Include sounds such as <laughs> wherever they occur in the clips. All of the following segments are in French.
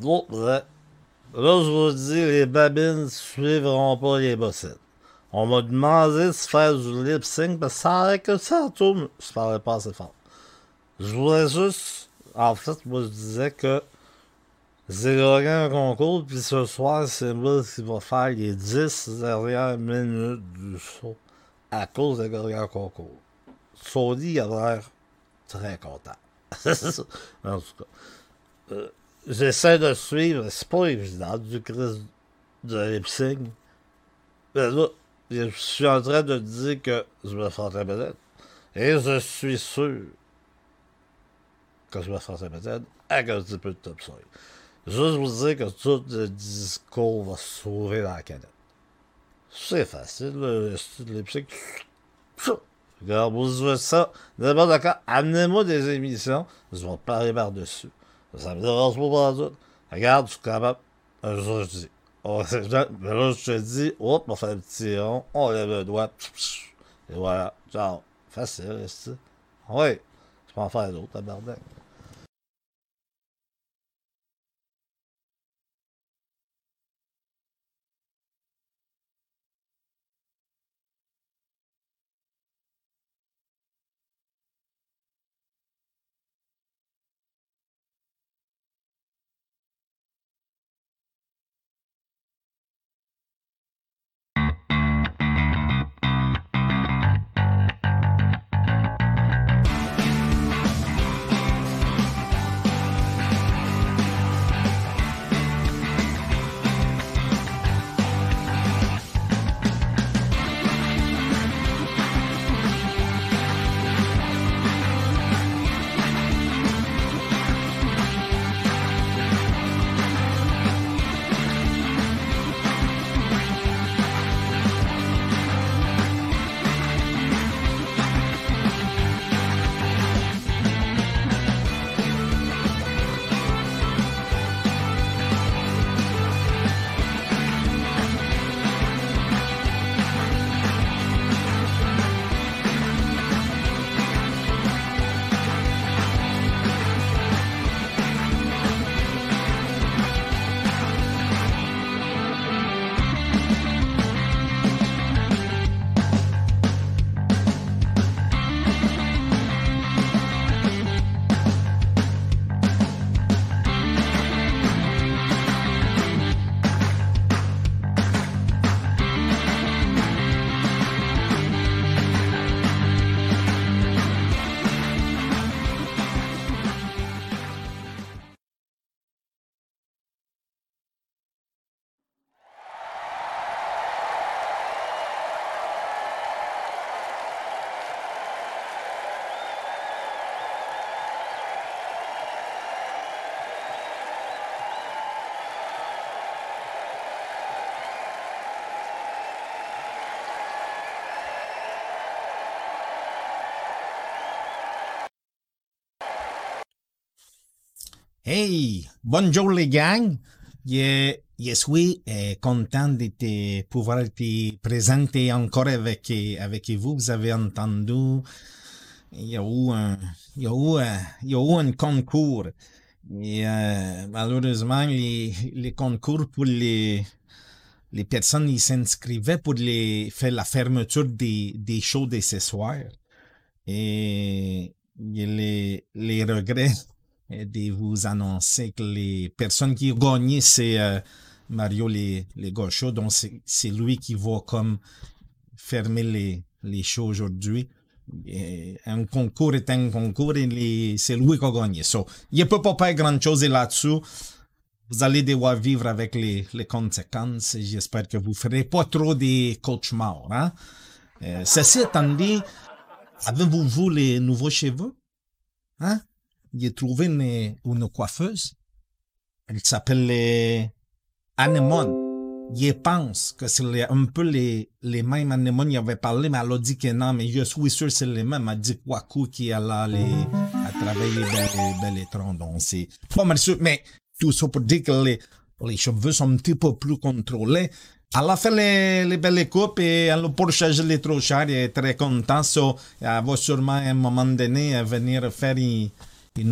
L'autre vrai. Là, je vous dis, les babines suivront pas les bossines. On m'a demandé de faire du lip sync parce que ça arrête que ça tourne. Je parlais pas assez fort. Je voulais juste. En fait, moi, je disais que j'ai gagné un concours, puis ce soir, c'est moi qui va faire les 10 dernières minutes du show à cause de gagner un concours. Sony a l'air très content. <laughs> en tout cas. Euh, J'essaie de suivre, c'est pas évident du crise de sync. Mais là, je suis en train de dire que je me sentais peut-être. Et je suis sûr que je me sentais peut-être avec un petit peu de top soil. Juste vous dire que tout le discours va se trouver dans la canette. C'est facile, le style de sync. Regarde, vous jouez ça. D'abord, d'accord, amenez-moi des émissions, je vais parler par-dessus. Ça me dérange pas par tout. Regarde, je suis capable. Un jour, je dis. Oh, mais là, je te dis, hop, on fait un petit rond, on lève le doigt. Et voilà. Genre, facile, c'est Oui. Je peux en faire d'autres, tabarnak. Hey, bonjour les gangs. Je, je suis euh, content de te pouvoir te présenter encore avec, avec vous. Vous avez entendu, il y a eu un, il y a eu, un- il y a un concours. Et euh, malheureusement, les, les concours pour les, les personnes qui s'inscrivaient pour les, faire la fermeture des, des shows de ce soir. Et j'ai les, les regrets euh, de vous annoncer que les personnes qui ont gagné, c'est euh, Mario les, les Gauchos. Donc, c'est lui qui va comme fermer les, les shows aujourd'hui. Un concours est un concours et c'est lui qui a gagné. So, il ne peut pas faire grand-chose là-dessus. Vous allez devoir vivre avec les, les conséquences. J'espère que vous ne ferez pas trop de cauchemars. Hein? Euh, ceci étant dit, avez-vous vu les nouveaux cheveux? Hein? J'ai trouvé une, coiffeuse. Elle s'appelle les Anemone. Je pense que c'est un peu les, les mêmes Anemone. Il avait parlé, mais elle a dit que non, mais je suis sûr que c'est les mêmes. Elle a dit Kwaku qui est là les, à travailler dans les, troncs. Donc, c'est pas mal. Mais tout ça pour dire que les, les cheveux sont un petit peu plus contrôlés. Elle a fait les, les belles coupes et elle a pas chargé les trop cher. Elle est très contente. So, elle va sûrement à un moment donné euh, venir faire une,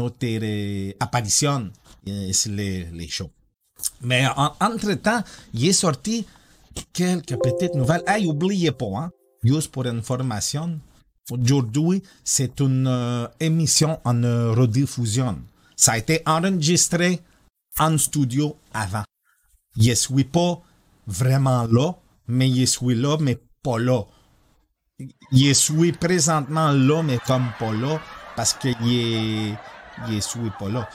autre euh, apparition euh, sur les, shows. Mais en- entre-temps, il est sorti quelques petites nouvelles. Hey, oubliez pas, hein, juste pour information, aujourd'hui, c'est une euh, émission en euh, rediffusion. Ça a été enregistré en studio avant. Je suis pas vraiment là, mais je suis là, mais pas là. Je suis présentement là, mais comme pas là, parce que je, je suis pas là.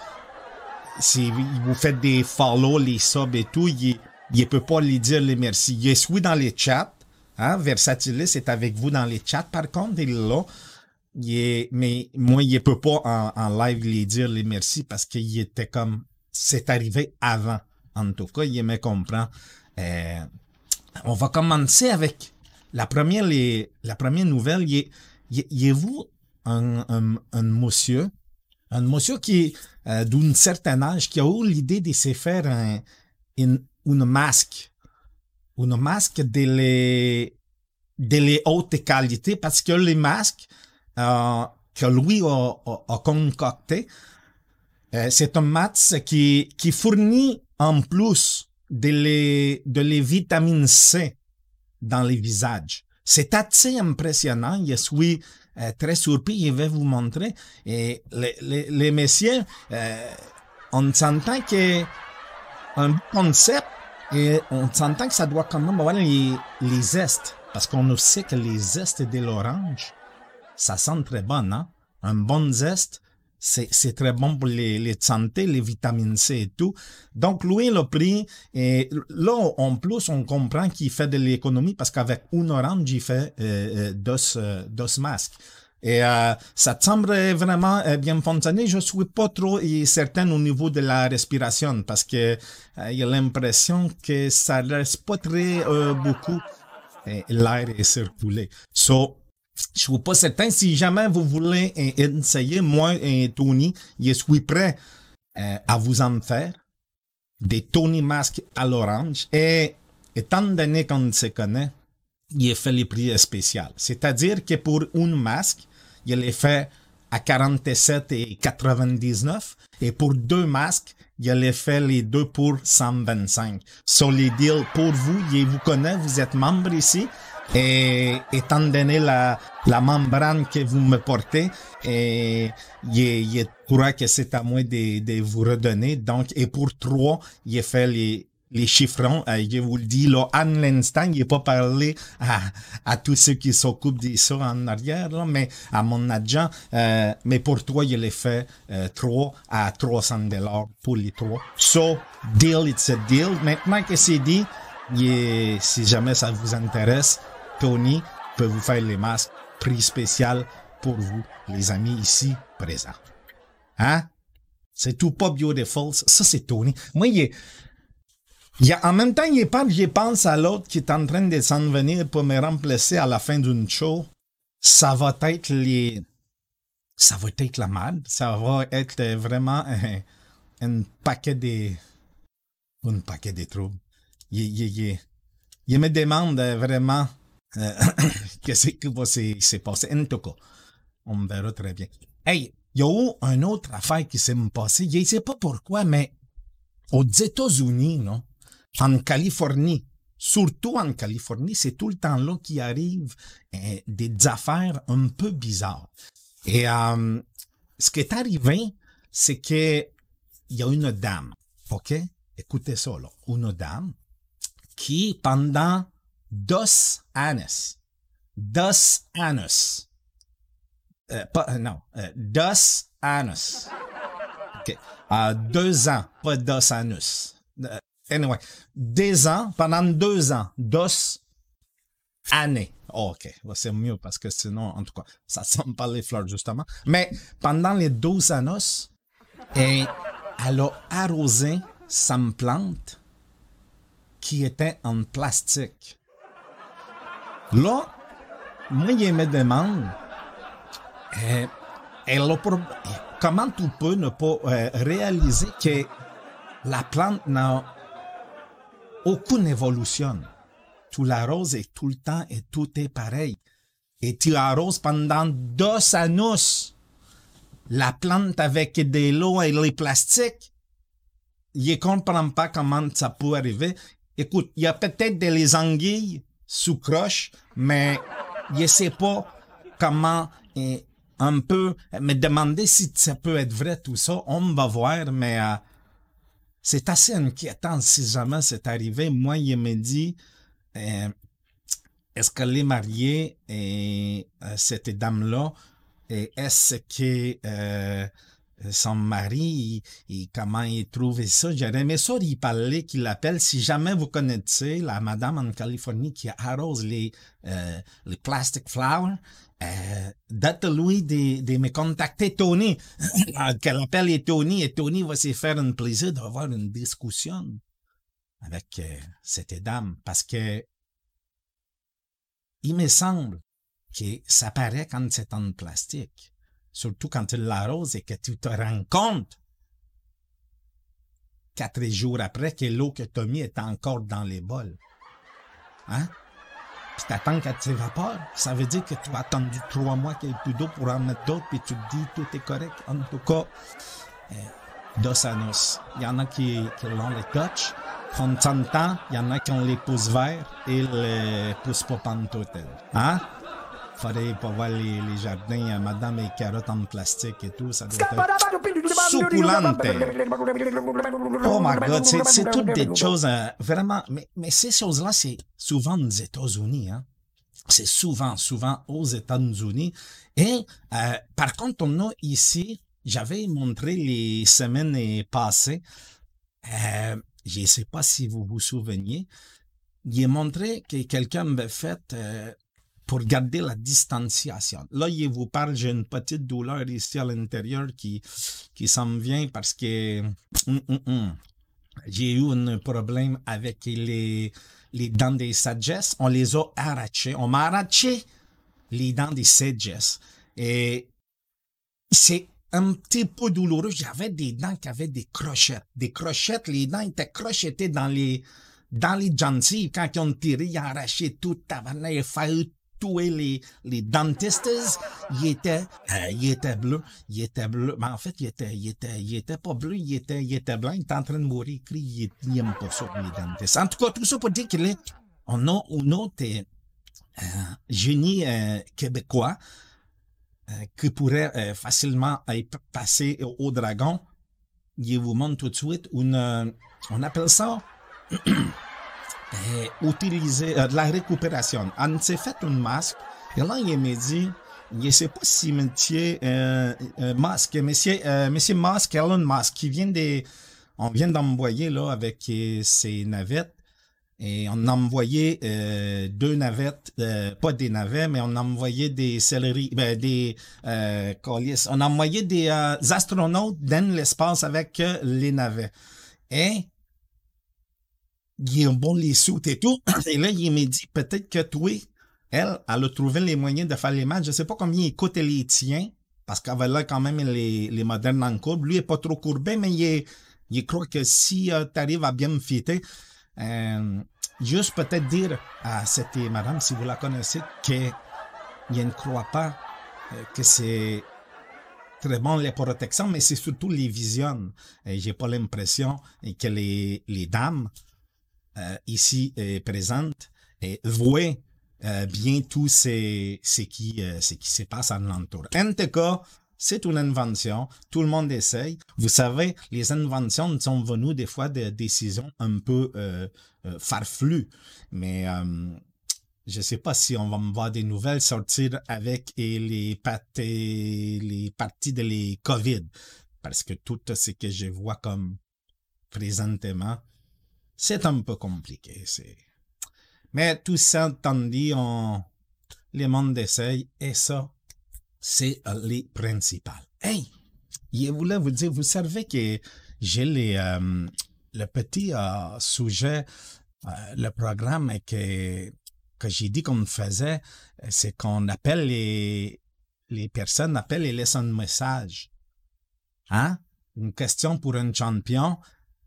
Si vous faites des follow, les subs et tout, il ne peut pas lui dire les merci. Je suis dans les chats. Hein, Versatilis est avec vous dans les chats. Par contre, il est là. Il est- mais moi, il ne peut pas en, en live lui dire les merci parce qu'il était comme... C'est arrivé avant. En tout cas, il me comprend. Euh, on va commencer avec la première, les, la première nouvelle. Il est, il est- il est vous un, monsieur, un monsieur qui euh, d'un certain âge, qui a eu l'idée de se faire un, une, une masque, une masque de les, de les hautes qualités, parce que les masques euh, que lui a, a, a concocté, euh, c'est un masque qui, qui fournit en plus de les, de les vitamines C dans les visages. C'est assez impressionnant. Je suis euh, très surpris. Je vais vous montrer. Et les, les, messieurs, euh, on s'entend que un concept et on s'entend que ça doit quand même avoir les, les zestes. Parce qu'on sait que les zestes de l'orange, ça sent très bon, hein? Un bon zeste, c'est, très bon pour les, les santé, les vitamines C et tout. Donc, lui, il a pris, et là, en plus, on comprend qu'il fait de l'économie parce qu'avec une orange, il fait euh, euh, deux, euh, deux masques. Et euh, ça semble vraiment euh, bien fonctionner? Je suis pas trop certain au niveau de la respiration parce que euh, a l'impression que ça reste pas très beaucoup l'air est circulé. So, je suis pas certain. Si jamais vous voulez essayer, moi et Tony, je suis prêt euh, à vous en faire. Des Tony masques à l'orange. Et étant donné qu'on se connaît, il fait les prix spéciaux. C'est-à-dire que pour une masque, il les fait à 47 et 99 et pour deux masques, il les fait les deux pour 125. So les deals pour vous, il vous connaît, vous êtes membre ici et étant donné la, la membrane que vous me portez, et il, il pourra que c'est à moi de, de vous redonner. Donc, et pour trois, il fait les, les chiffrons, euh, je vous le dis, là, en l'instant, il n'a pas parlé à, à tous ceux qui s'occupent de ça en arrière, là, mais à mon agent, euh, mais pour toi, il a fait euh, 3 à 300 dollars pour les trois. So, deal, it's a deal. Maintenant que c'est dit, si jamais ça vous intéresse, Tony peut vous faire les masques, prix spécial pour vous, les amis ici présents. Hein? C'est tout pas beautiful. Ça, c'est Tony. Moi, il est, a, en même temps, il pas, je pense à l'autre qui est en train de s'en venir pour me remplacer à la fin d'une show. Ça va être les, ça va être la merde. Ça va être vraiment <laughs> un, paquet de, un paquet de troubles. Il, me demande vraiment <coughs> qu'est-ce qui va se, se passer? En tout cas, on verra très bien. Hey, il y a eu une autre affaire qui s'est passée. Je ne sais pas pourquoi, mais aux États-Unis, non? en Californie, surtout en Californie, c'est tout le temps là qu'il arrive euh, des affaires un peu bizarres. Et euh, ce qui est arrivé, c'est que il y a une dame, ok? Écoutez ça, là. Une dame qui, pendant dos années, dos années, euh, euh, non, euh, dos années, ok, euh, deux ans, pas dos anus. Anyway, deux ans, pendant deux ans, dos années. Oh, ok, c'est mieux parce que sinon, en tout cas, ça <laughs> sent pas les fleurs, justement. Mais pendant les 12 années, et elle a arrosé sa plante qui était en plastique. Là, moi, je me demande, euh, comment tu peux ne pas euh, réaliser que la plante n'a aucune évolution? Tu l'arroses et tout le temps et tout est pareil. Et tu arroses pendant deux années. la plante avec de l'eau et les plastiques. Il ne comprend pas comment ça peut arriver. Écoute, il y a peut-être des anguilles sous croche, mais il ne sait pas comment et un peu me demander si ça peut être vrai tout ça. On va voir, mais euh, c'est assez inquiétant si jamais c'est arrivé. Moi, il me dit, euh, est-ce qu'elle est mariée et euh, cette dame-là, et est-ce que euh, son mari, et comment il trouvait ça? J'aurais aimé ça y parler, qu'il l'appelle. Si jamais vous connaissez la madame en Californie qui arrose les, euh, les plastic flowers, euh, dites-lui de, de me contacter Tony, <coughs> qu'elle appelle Tony, et Tony va se faire un plaisir d'avoir une discussion avec euh, cette dame, parce que il me semble que ça paraît quand c'est en plastique, surtout quand tu l'arroses et que tu te rends compte quatre jours après que l'eau que tu as mis est encore dans les bols. Hein? Puis t'attends qu'elle s'évapore. Ça veut dire que tu as attendu trois mois qu'il y ait plus d'eau pour en mettre d'autres, puis tu te dis tout est correct. En tout cas, euh, dos à nos. Il y en a qui, qui l'ont les touch. Quand de temps, il y en a qui ont les pouces verts et les pouces pas pantoute. Hein? Faudrait pas voir les, les jardins, euh, madame et carottes en plastique et tout, ça doit être succulente. Oh my god, c'est, toutes des choses, euh, vraiment, mais, mais ces choses-là, c'est souvent aux États-Unis, hein. C'est souvent, souvent aux États-Unis. Et, euh, par contre, on a ici, j'avais montré les semaines passées, euh, je ne sais pas si vous vous souvenez, j'ai montré que quelqu'un m'avait fait euh, pour garder la distanciation. Là, je vous parle, j'ai une petite douleur ici à l'intérieur qui, qui s'en vient parce que hum, hum, hum, j'ai eu un problème avec les, les dents des sagesse. On les a arrachées. On m'a arraché les dents des sagesse. Et c'est un petit peu douloureux. J'avais des dents qui avaient des crochettes. Des crochettes, les dents étaient crochetées dans les, dans les. Quand ils ont tiré, ils ont arraché tout. Il a fallu tuer les, les dentistes. Il était, euh, il était bleu. Il était. Mais en fait, il était, il était, il était pas bleu. Il était, il était blanc. Il était en train de mourir. Il, il, il aime pas ça, les dentistes. En tout cas, tout ça pour dire qu'il est, on a un autre euh, génie euh, québécois euh, qui pourrait facilement être passé au, dragon. Je vous montre tout de suite une, on appelle ça <clears throat> utiliser euh, de la récupération. On s'est fait un masque et là il m'a dit, je sais pas si monsieur euh, monsieur masque, Elon Musk, qui vient des, on vient d'envoyer là avec euh, ses navettes. Et on a envoyé euh, deux navettes, euh, pas des navets, mais on a envoyé des céleri, ben, des euh, colis. On a envoyé des euh, astronautes dans l'espace avec les navets. Et bon les sous et tout. <clears throat> Et là, il m'a dit peut-être que toi, elle, elle a trouvé les moyens de faire les matchs. Je sais pas combien il coûte les tiens, parce qu'avec là, quand même, les, les modernes en courbe. Lui, il est pas trop courbé, mais il, il croit que si euh, tu arrives à bien me fitter, euh, juste peut-être dire à cette madame, si vous la connaissez, que il ne croit pas euh, que c'est très bon les protections, mais c'est surtout les visions. Et j'ai pas l'impression que les, les dames euh, ici euh, présentes euh, voient euh, bien tout ce, qui, se passe en l'entour. En tout cas, c'est une invention. Tout le monde essaye. Vous savez, les inventions sont venues des fois de décisions un peu farfelues. Mais je sais pas si on va me voir des nouvelles sortir avec et les, et les parties de les COVID. Parce que tout ce que je vois comme présentement, c'est un peu compliqué. C'est... Mais tout ça étant dit, on... les mondes essaye et ça, c'est les principales. Hey, je voulais vous dire, vous savez que j'ai les, euh, le petit euh, sujet, euh, le programme que, que j'ai dit qu'on faisait, c'est qu'on appelle les, personnes, appellent et laissent un message. Hein? Une question pour un champion.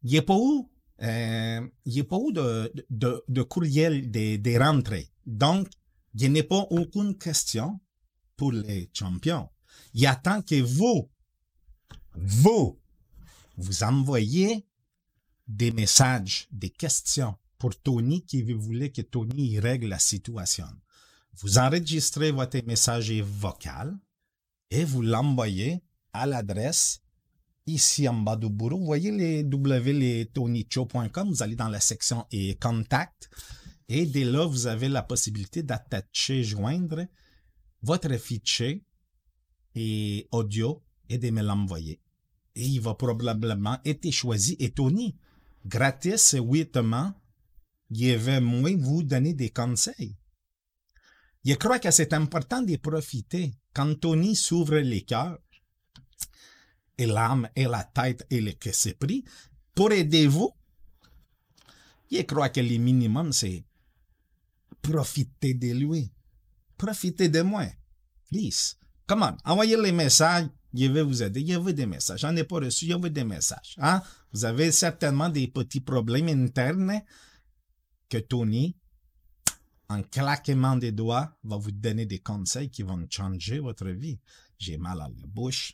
Il est pas où? Il n'y a pas où de, courriel des rentrées. Donc, il n'y a pas aucune question pour les champions. Il attend que vous vous, vous envoyez des messages, des questions pour Tony qui voulez que Tony règle la situation. Vous enregistrez votre message vocal et vous l'envoyez à l'adresse ici en bas du bureau. Vous voyez les www.tonycho.com, vous allez dans la section et contact et dès là, vous avez la possibilité d'attacher, joindre votre fichier et audio et de me l'envoyer. Et il va probablement être choisi. Et Tony, gratis, huitement, il va moins vous donner des conseils. Je crois que c'est important de profiter quand Tony s'ouvre les cœurs et l'âme et la tête et le pris pour aider vous. Je crois que le minimum, c'est profiter de lui. Profitez de moi. Please. Come on. Envoyez les messages. Je vais vous aider. Je veux des messages. J'en ai pas reçu. Je veux des messages. Hein? Vous avez certainement des petits problèmes internes que Tony, en claquement des doigts, va vous donner des conseils qui vont changer votre vie. J'ai mal à la bouche.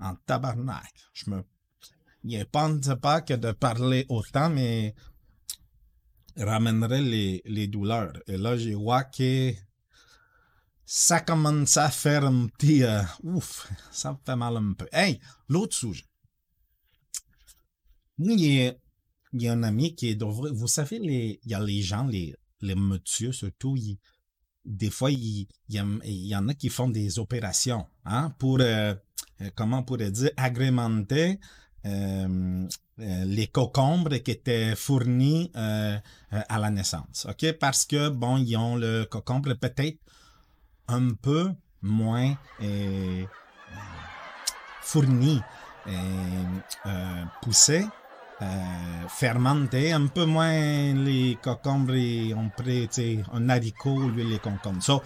En tabarnak. Je me, je pense pas que de parler autant, mais ramènerait les, les douleurs. Et là, vois que ça commence à faire un petit... Euh, ouf, ça me fait mal un peu. Hey, l'autre sujet. Il y, a, il y a un ami qui est... Vous savez, les, il y a les gens, les, les monsieur surtout, des fois, il, il, y en a qui font des opérations hein, pour, euh, comment on pourrait dire, agrémenter euh, euh, les cocombres qui étaient fournis euh, à la naissance. OK? Parce que, bon, ils ont le cocombre peut-être un peu moins fourni, poussé, fermenté, un peu moins les cocombres, ont pris un haricot, lui, les concombres. So,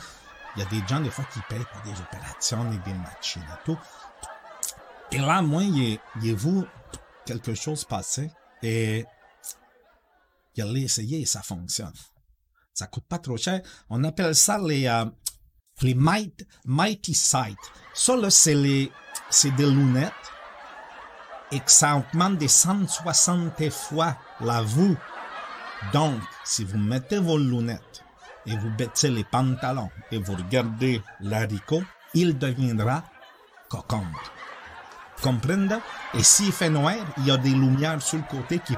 il y a des gens, des fois, qui payent pour des opérations et des machines et tout. Et là, moi, il y vous quelque chose passé et il a essayé et ça fonctionne. Ça coûte pas trop cher. On appelle ça les, euh, les Mighty, Mighty Sight. Ça, là, c'est les, c'est des lunettes et que ça augmente de 160 fois la vue. Donc, si vous mettez vos lunettes et vous baissez les pantalons et vous regardez l'haricot, il deviendra cocombe. Comprendre? Et s'il fait noir, il y a des lumières sur le côté qui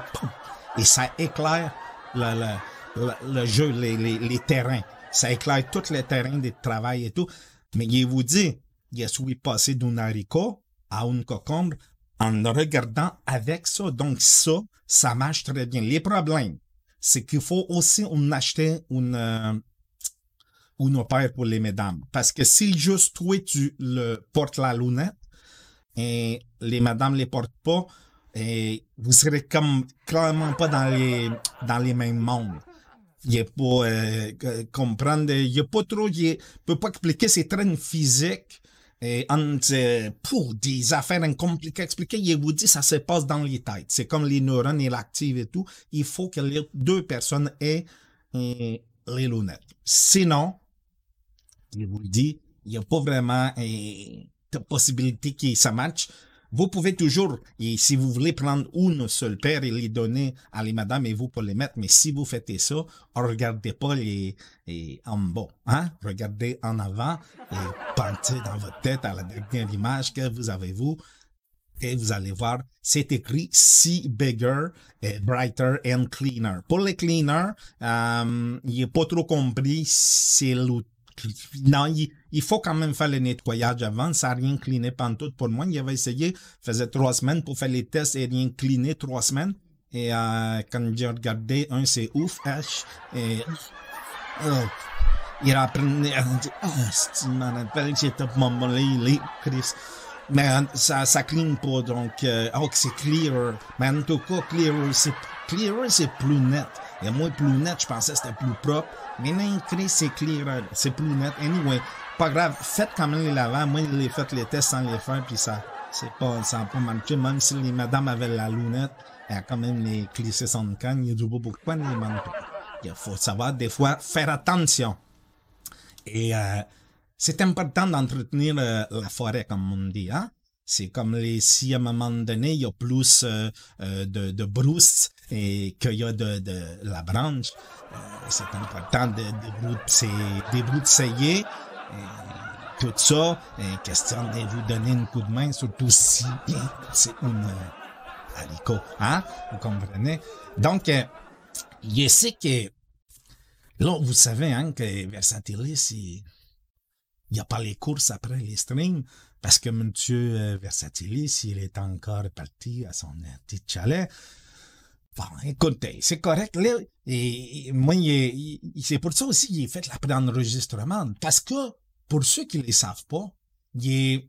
et ça éclaire le, le, le, jeu, les, les, les, terrains. Ça éclaire tous les terrains de travail et tout. Mais il vous dit, je suis passé d'un haricot à une cocombe en regardant avec ça. Donc ça, ça marche très bien. Les problèmes, c'est qu'il faut aussi acheter une, euh, une opère pour les mesdames. Parce que si juste toi, tu le portes la lunette, et les madames les portent pas, et vous serez comme clairement pas dans les dans les mêmes mondes. Il a pas euh, comprendre, il y a pas trop, il peut pas expliquer ses traits physiques et entre pour des affaires compliquées expliquer, il vous dit ça se passe dans les têtes. C'est comme les neurones et l'active et tout. Il faut que les deux personnes aient euh, les lunettes. Sinon, il vous dit, il n'y a pas vraiment euh, possibilité que ça match, vous pouvez toujours, et si vous voulez prendre une seule paire et les donner à les madames et vous pour les mettre, mais si vous faites ça, regardez pas les, en bas, hein? Regardez en avant et pensez dans votre tête à la dernière image que vous avez vous et vous allez voir, c'est écrit See Bigger, Brighter and Cleaner. Pour les cleaners, euh, il n'est pas trop compris, c'est l'outil non, il, faut quand même faire le nettoyage avant. Ça n'a rien cliné tout pour moi. Il avait essayé, faisait trois semaines pour faire les tests et rien cliné trois semaines. Et euh, quand j'ai regardé, un, c'est ouf, H. Et, oh, il a appris, ah, c'est m'en j'étais les Chris. Mais ça, ça cligne pas, donc, euh, oh, c'est clear. Mais en tout cas, clear, c'est, clear, c'est plus net. Et moi, plus net, je pensais que c'était plus propre. Mais non, c'est clair, c'est plus net. Anyway, pas grave, faites quand même les lavants. Moi, les faites les tests sans les faire, puis ça, c'est pas, ça n'a pas marché. Même si les madames avaient la lunette, elle a quand même les clissé son canne. Il y a pourquoi les manteaux. Il faut savoir, des fois, faire attention. Et, euh, c'est important d'entretenir euh, la forêt, comme on dit, hein. C'est comme les, si à un moment donné, il y a plus euh, euh, de, de brousse et qu'il y a de, la branche, euh, c'est important de, de débroussailler. Tout ça, est question de vous donner un coup de main, surtout si c'est un haricot. Hein? Vous comprenez? Donc, je sais que Là, vous savez hein, que Versatilis, il n'y a pas les courses après les streams parce que Monsieur euh, Versatilis, il est encore parti à son petit chalet. Bon, écoutez, c'est correct. Et, moi, c'est pour ça aussi qu'il fait la enregistrement. Parce que, pour ceux qui ne le savent pas,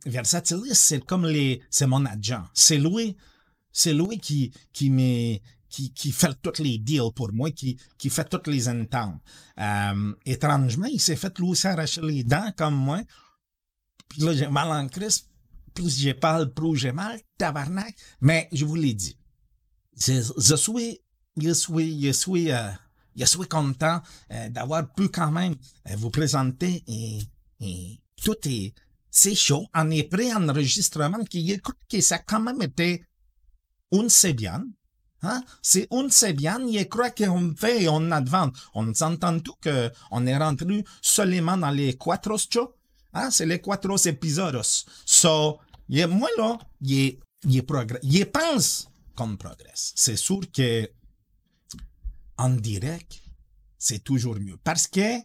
Versatilis, c'est comme les, c'est mon agent. C'est lui, c'est lui qui, qui qui, qui fait tous les deals pour moi, qui, qui fait toutes les ententes. Euh, étrangement, il s'est fait lui aussi arracher les dents comme moi. Puis là, j'ai mal en crise. Plus j'ai parle, plus j'ai mal, tabarnak. Mais je vous l'ai dit. Je, je suis, je suis, je suis, euh, je suis content euh, d'avoir pu quand même euh, vous présenter et, et tout est, c'est chaud. On est prêt en enregistrement qui écoute que ça a quand même été une c'est bien Hein? C'est on sait bien, il croit qu'on fait et on advance. On s'entend tout que on est rentré seulement dans les quatre shows. Hein? C'est les quatre épisodes. So, moi là. Il pense qu'on progresse. C'est sûr que en direct, c'est toujours mieux. Parce que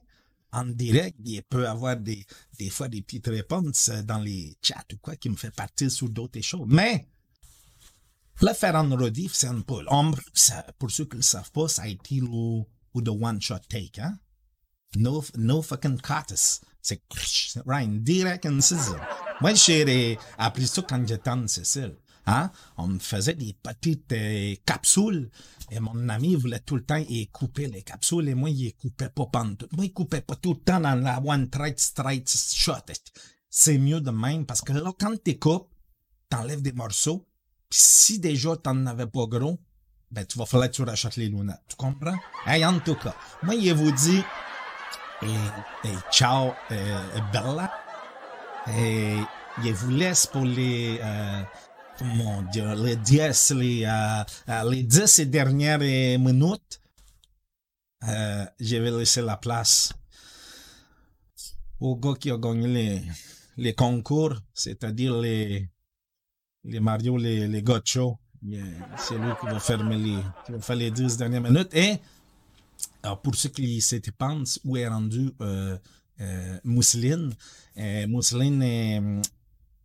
en direct, il peut avoir des, des fois des petites réponses dans les chats ou quoi qui me fait partir sur d'autres choses. Mais le faire en rediff, c'est un peu l'ombre. Pour ceux qui ne le savent pas, ça a été le, one-shot take, hein? No, no fucking cuts. C'est right, direct sizzle. Moi, j'ai appris ça quand j'étais en Sicile. Hein? On me faisait des petites euh, capsules et mon ami voulait tout le temps y couper les capsules et moi, il coupait pas pendant tout. Moi, il coupait pas tout le temps dans la one straight straight shot. C'est mieux de même parce que là, quand tu coupes, t'enlèves des morceaux, si déjà tu n'en avais pas gros, ben, tu vas falloir que tu rachètes les lunettes. Tu comprends? Hey, en tout cas, moi, il vous dit, et, ciao, euh, Bella. Et il vous laisse pour les, euh, mon Dieu, les 10, les, euh, euh, les 10 dernières minutes. Je vais laisser la place au gars qui a gagné les, les concours, c'est-à-dire les, les Mario, les, les gotchos. C'est lui qui va fermer les, qui va faire les 10 dernières minutes. Et, alors pour ceux qui se où est rendu euh, euh, Mousseline, euh, Mousseline,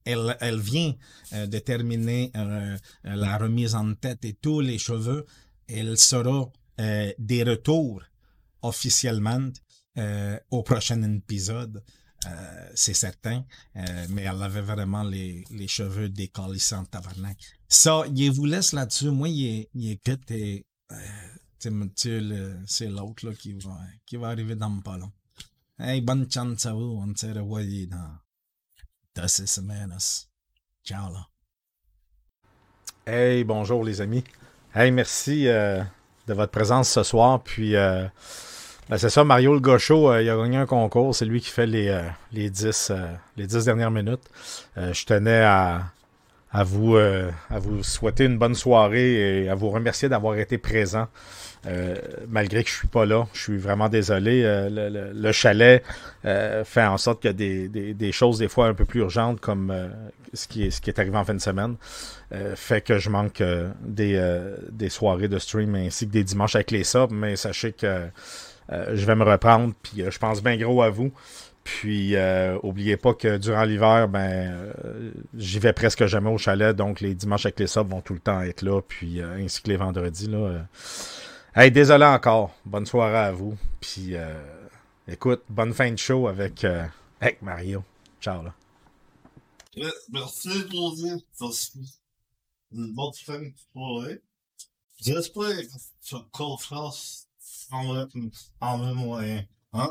elle, vient de terminer la remise en tête et tous les cheveux. Elle sera des retours officiellement au prochain épisode. C'est certain, mais elle avait vraiment les, cheveux décalissants tabarnak. Ça, il vous laisse là-dessus. Moi, il, c'est l'autre là, qui, va, arriver dans pas long. Hey, bonne chance à vous. On se revoit dans deux semaines. Ciao là. Hey, bonjour les amis. Hey, merci de votre présence ce soir. Puis ben, c'est ça, Mario le Gaucho, euh, il a gagné un concours. C'est lui qui fait les, euh, les, 10, euh, les 10 dernières minutes. je tenais à, à, vous, à vous souhaiter une bonne soirée et à vous remercier d'avoir été présent. malgré que je suis pas là, je suis vraiment désolé. Le, le, chalet fait en sorte qu'il y a des, des, des, choses des fois un peu plus urgentes comme ce, qui est, ce qui est arrivé en fin de semaine. fait que je manque des, des soirées de stream ainsi que des dimanches avec les subs, mais sachez que euh, je vais me reprendre, puis euh, je pense bien gros à vous. Puis, euh, oubliez pas que durant l'hiver, ben, j'y vais presque jamais au chalet, donc les dimanches avec les subs vont tout le temps être là, puis ainsi que les vendredis. Là, Hey, désolé encore. Bonne soirée à vous. Puis, écoute, bonne fin de show avec, avec Mario. Ciao, là. Merci, José. Une bonne fin de soirée. J'espère que tu as en, en moyen. Hein?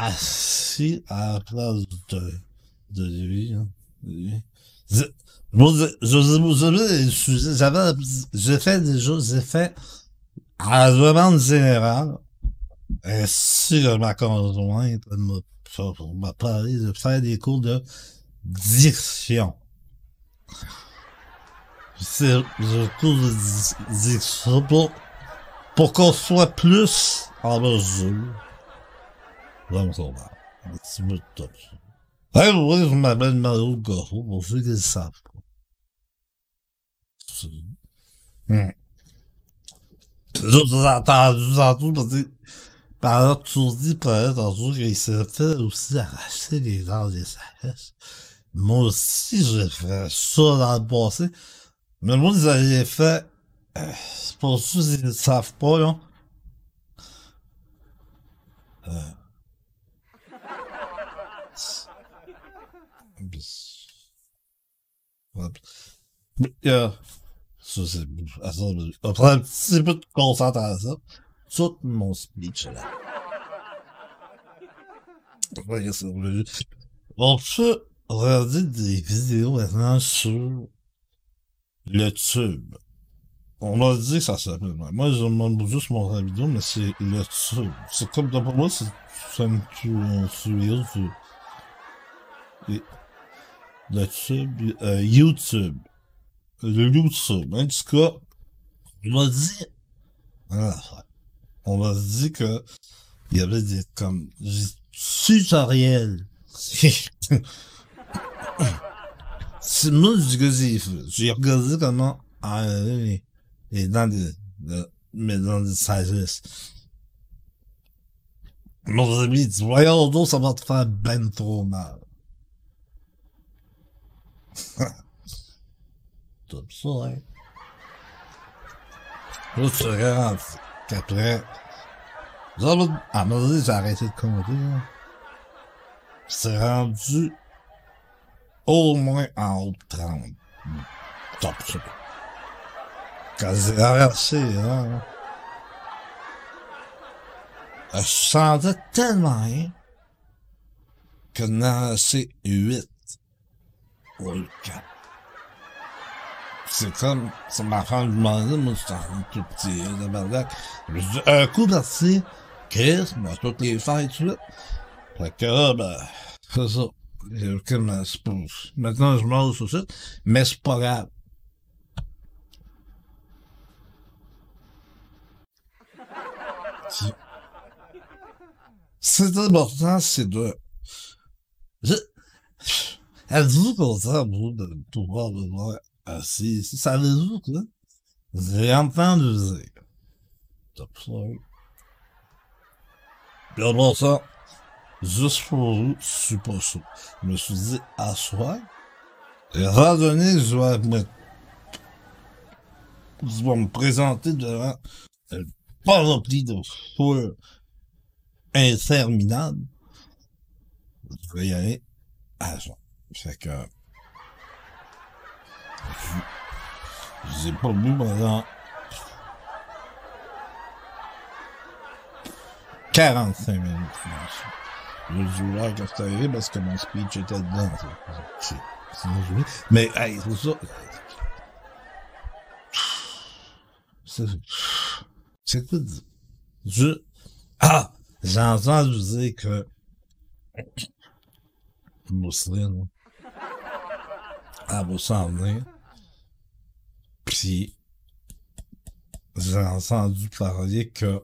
assis à la place de, de lui. Hein. Je, je, j'ai fait déjà, j'ai fait à la demande générale, ainsi que ma conjointe m'a parlé de faire des cours de diction. C'est le cours de diction pour, pour qu'on soit plus en mesure. Vamos lá. C'est muito top. Aí ont entendu tantôt parce que par tu dis par tantôt qu'il s'est fait aussi arracher les dents des. Moi aussi, j'ai fait ça dans le passé. Mais moi, ils avaient fait, euh, pour ceux qui ne savent pas, là. Yeah. Ça, c'est, attends, on prend un petit peu de concentration. Tout mon speech, là. C'est. On peut regarder des vidéos maintenant sur le tube. On m'a dit que ça s'appelle. Moi, je demande juste mon vidéo, mais c'est le tube. C'est comme, pour moi, c'est, c'est un tuyau sur, et, le euh, YouTube. Le YouTube. En tout cas, on m'a dit, ah, on m'a dit que il y avait des, comme, des tutoriels. <laughs> c'est moi, j'ai. J'ai regardé comment enlever les, les dents de, de, mes dents de sagesse. Mon ami dit, voyons donc, ça va te faire ben trop mal. <laughs> Tout ça, hein. Là, tu rends qu'après, là, à un moment donné, j'ai arrêté de compter, là. C'est rendu au moins en haut de 30. Top, ça. Quand j'ai arraché, là, je sentais tellement rien que j'en ai arraché 8 ou 4. C'est comme, ça m'a fait demander, moi, j'étais tout petit, de bardac. Je me suis dit, un coup parti, Chris, moi, toutes les faire tout de. Fait que, là, ben, c'est ça. J'ai aucune, pas, maintenant, je mange tout de suite, mais c'est pas grave. C'est important, c'est de, je, êtes-vous content, vous, de pouvoir le voir assis ici? Savez-vous que, j'ai entendu dire, top puis après ça, juste pour vous, je suis pas chaud. Je me suis dit, à soir, et étant donné que je vais me, je vais me présenter devant un panoplie de foule interminable, je vais y aller à ça. Fait que, je- j'ai pas bu pendant 45 minutes. Je quand c'est arrivé parce que mon speech était dedans. Mais, hey, c'est ça. C'est, quoi dire? Je, ah, j'ai entendu dire que Mousseline, elle va s'en venir. Puis, j'ai entendu parler que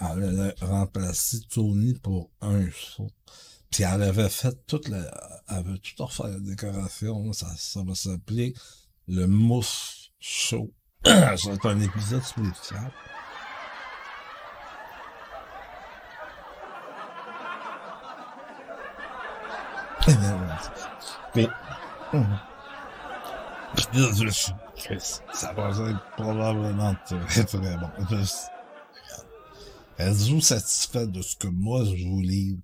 elle allait remplacer Tony pour un show. Puis elle avait fait toute la, elle avait tout refait la décoration, ça, ça va s'appeler le Mousse Show. <clears throat> C'est un épisode spécial. Eh ben, voilà. Mais, hum. Puis là, je me suis dit, Chris, ça va être probablement très, très bon. Êtes-vous satisfait de ce que moi je vous livre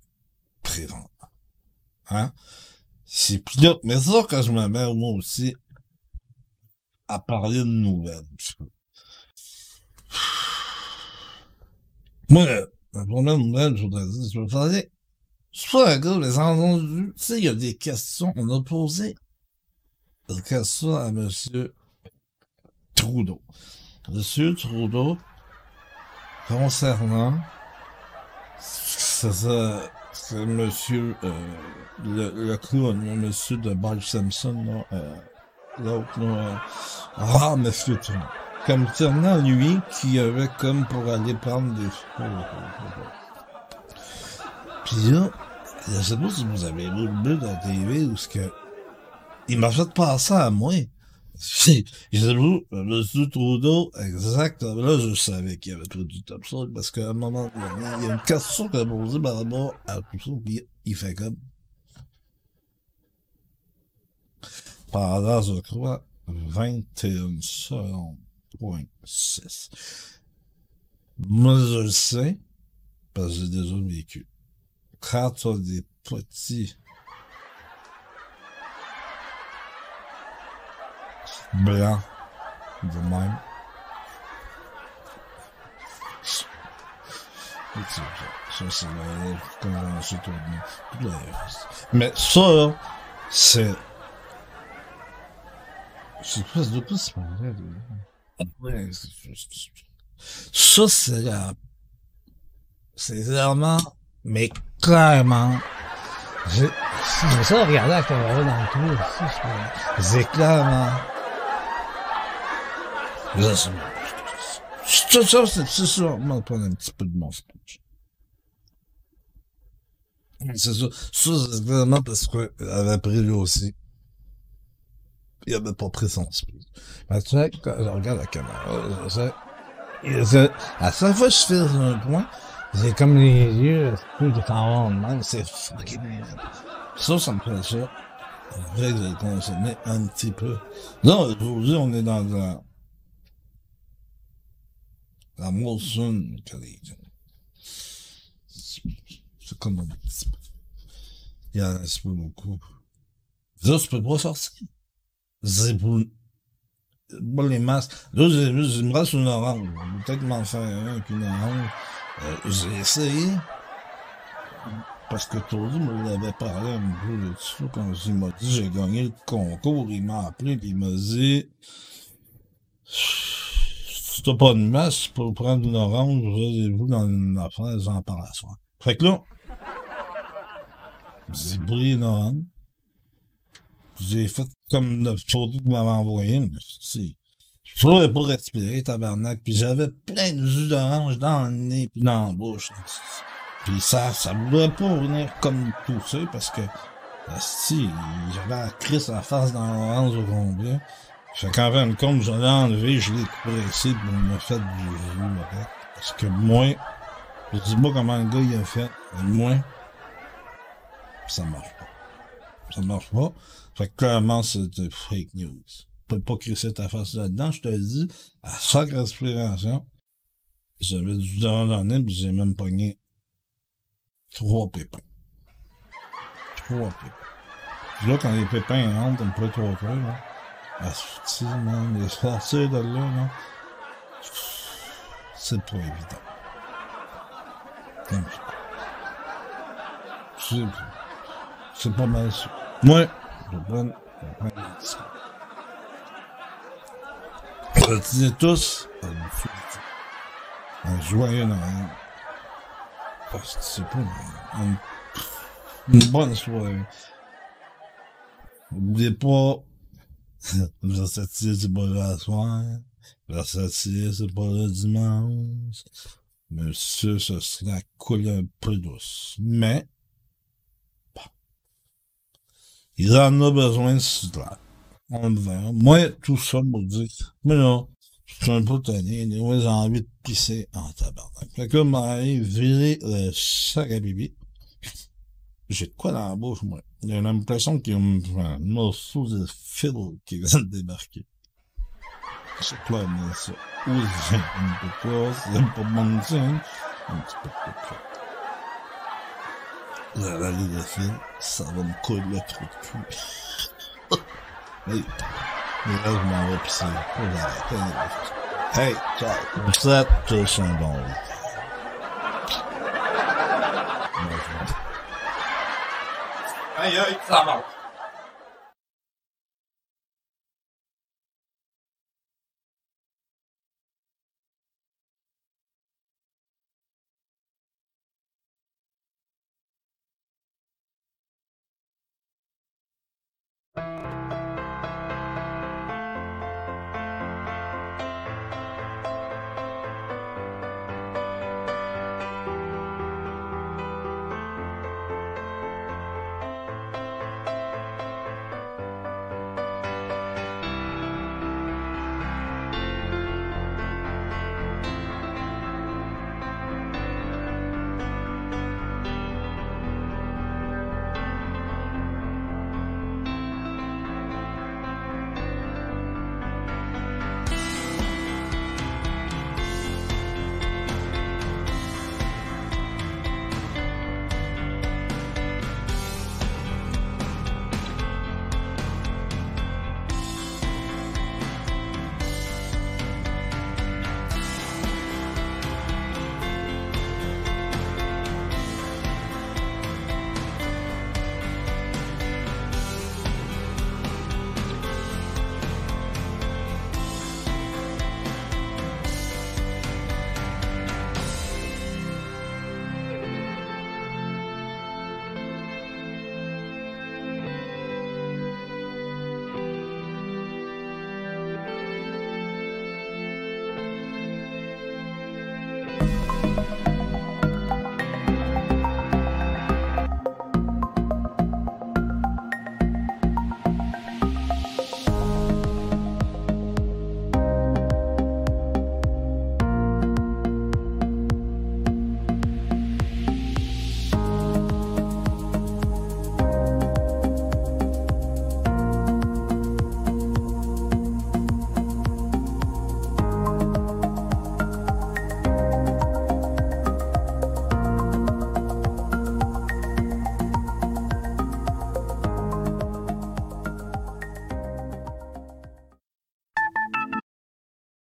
présentement? Hein? C'est là, mais ça que je me mets moi aussi à parler de nouvelles. Moi, la première nouvelle, je voudrais dire, je veux parler. Je sais pas, gars, les entendus, tu sais, il y a des questions, on a posé des questions à monsieur Trudeau. Monsieur Trudeau, concernant, c'est ça, c'est monsieur, euh, le, le clown, le monsieur de Bart Simpson, euh, l'autre, euh, ah, monsieur Trudeau. Comme lui, qui avait comme pour aller prendre des Puis là, je sais pas si vous avez vu le but de la TV ou ce que, il m'a fait passer à moi. Je vous, M. Trudeau, exactement, là, je savais qu'il y avait tout du top ça, parce qu'à un moment donné, il y a une question qui a posée par rapport à tout ça, puis il fait comme. Pendant, je crois, 21 secondes, point 6. Moi, je le sais, parce que j'ai déjà vécu. Quand tu as des petits blanc de même. Ça, ça c'est la convention tout Mais ça, c'est... Sais pas, de c'est vrai, Ouais, ça, c'est la... C'est vraiment... Mais clairement... J'ai... Ça à regarder la caméra dans le trou aussi. C'est clairement... Là, c'est c'est ça. On va prendre un petit peu de mon speech. C'est ça. Ça, c'est vraiment parce qu'elle avait pris lui aussi. Il avait pas pris son speech. Mais tu sais, quand je regarde la caméra, sais, à chaque fois que je fais un point, j'ai comme les yeux, tout de temps même, c'est fucking. Ça, ça me fait ça. Le consommais un petit peu. Non, aujourd'hui, on est dans un petit peu. Il y en a un petit peu beaucoup. Là, tu peux pas sortir. C'est pour, pas les masques. Là, j'ai vu, il me reste une orange. Je vais Peut-être m'en faire un avec une orange. Euh, j'ai essayé. Parce que Tony me l'avait parlé un peu là-dessus quand il m'a dit j'ai gagné le concours. Il m'a appelé et il m'a dit pas de masque pour prendre une orange, vous dans une affaire, j'en parle à soir. Fait que là, j'ai pris une orange. J'ai fait comme le photo que m'avez envoyé, mais. Je pouvais pas respirer, tabarnak, puis j'avais plein de jus d'orange dans le nez puis dans la bouche. Puis ça, ça voulait pas venir comme tousser parce que, si, j'avais la crise en face dans l'orange au complet. Fait qu'en fin de compte, je l'ai enlevé, je l'ai pressé pour me faire du jus. Parce que moi, je dis pas comment le gars il a fait, mais moi, ça marche pas. Ça marche pas. Fait que clairement, c'est fake news. Tu peux pas crisser ta face là-dedans, je te le dis. À chaque respiration, j'avais du dans nez, puis j'ai même pogné trois pépins. Trois pépins. Puis là, quand les pépins rentrent un peu trop trop, là, asti, man, les sortir de là, là, c'est pas évident. Ça. C'est, c'est pas mal ça. Moi, je prends, je prends peu. Retenez tous à une fête. Un joyeux Noël. Parce que c'est pas une, une bonne soirée. N'oubliez pas, Versatier, c'est pas là à soir. Versatier, c'est pas le dimanche. Monsieur, ce serait cool un peu douce. Mais, bon. Il en a besoin de cela. On le verra. Moi, tout ça pour dire, mais non, je suis un peu tanné, j'ai envie de pisser en tabarnak. Fait que là, le sac à bibi. J'ai quoi dans la bouche, moi. J'ai l'impression qu'il y a un morceau de qui vient de débarquer. C'est clair, mais ça. J'ai un peu c'est pas. Un peu. La vallée de ça va me coller le trou de cul. <laughs> Hey. Mais là, je m'en vais pisser. Hey, ciao. Bon week. Aïe, aïe, ça va.